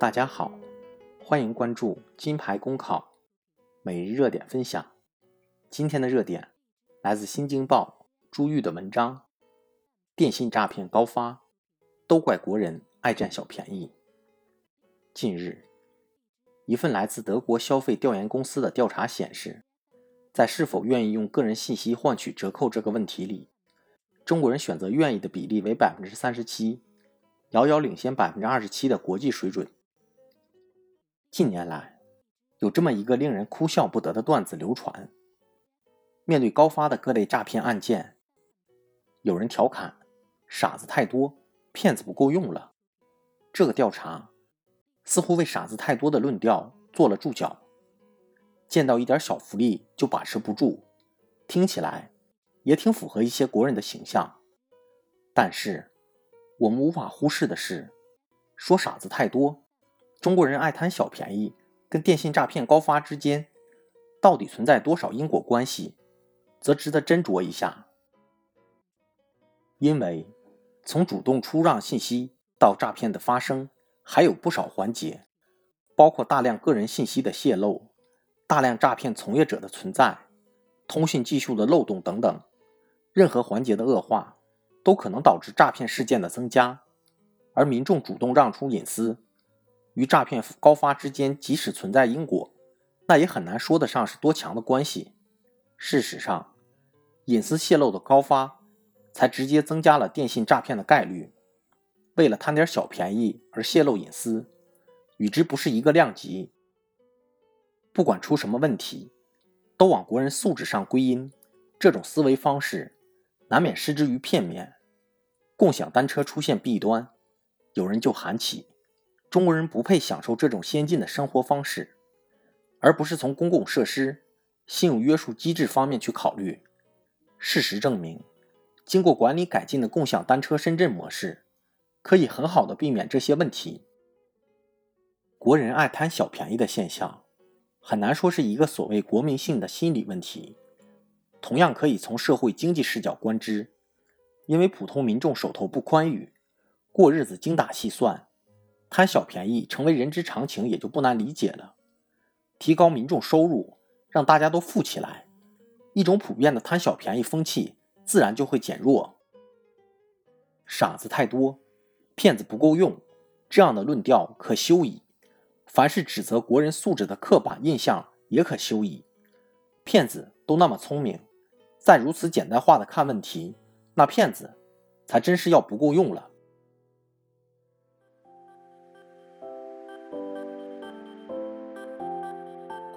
大家好，欢迎关注金牌公考每日热点分享。今天的热点来自《新京报》朱玉的文章：电信诈骗高发，都怪国人爱占小便宜。近日，一份来自德国消费调研公司的调查显示，在是否愿意用个人信息换取折扣这个问题里，中国人选择愿意的比例为百分之三十七，遥遥领先百分之二十七的国际水准。近年来，有这么一个令人哭笑不得的段子流传：面对高发的各类诈骗案件，有人调侃“傻子太多，骗子不够用了”。这个调查似乎为“傻子太多”的论调做了注脚。见到一点小福利就把持不住，听起来也挺符合一些国人的形象。但是，我们无法忽视的是，说傻子太多。中国人爱贪小便宜，跟电信诈骗高发之间到底存在多少因果关系，则值得斟酌一下。因为从主动出让信息到诈骗的发生，还有不少环节，包括大量个人信息的泄露、大量诈骗从业者的存在、通信技术的漏洞等等，任何环节的恶化，都可能导致诈骗事件的增加，而民众主动让出隐私。与诈骗高发之间，即使存在因果，那也很难说得上是多强的关系。事实上，隐私泄露的高发，才直接增加了电信诈骗的概率。为了贪点小便宜而泄露隐私，与之不是一个量级。不管出什么问题，都往国人素质上归因，这种思维方式难免失之于片面。共享单车出现弊端，有人就喊起。中国人不配享受这种先进的生活方式，而不是从公共设施、信用约束机制方面去考虑。事实证明，经过管理改进的共享单车深圳模式，可以很好的避免这些问题。国人爱贪小便宜的现象，很难说是一个所谓国民性的心理问题，同样可以从社会经济视角观之。因为普通民众手头不宽裕，过日子精打细算。贪小便宜成为人之常情，也就不难理解了。提高民众收入，让大家都富起来，一种普遍的贪小便宜风气自然就会减弱。傻子太多，骗子不够用，这样的论调可休矣。凡是指责国人素质的刻板印象也可休矣。骗子都那么聪明，再如此简单化的看问题，那骗子才真是要不够用了。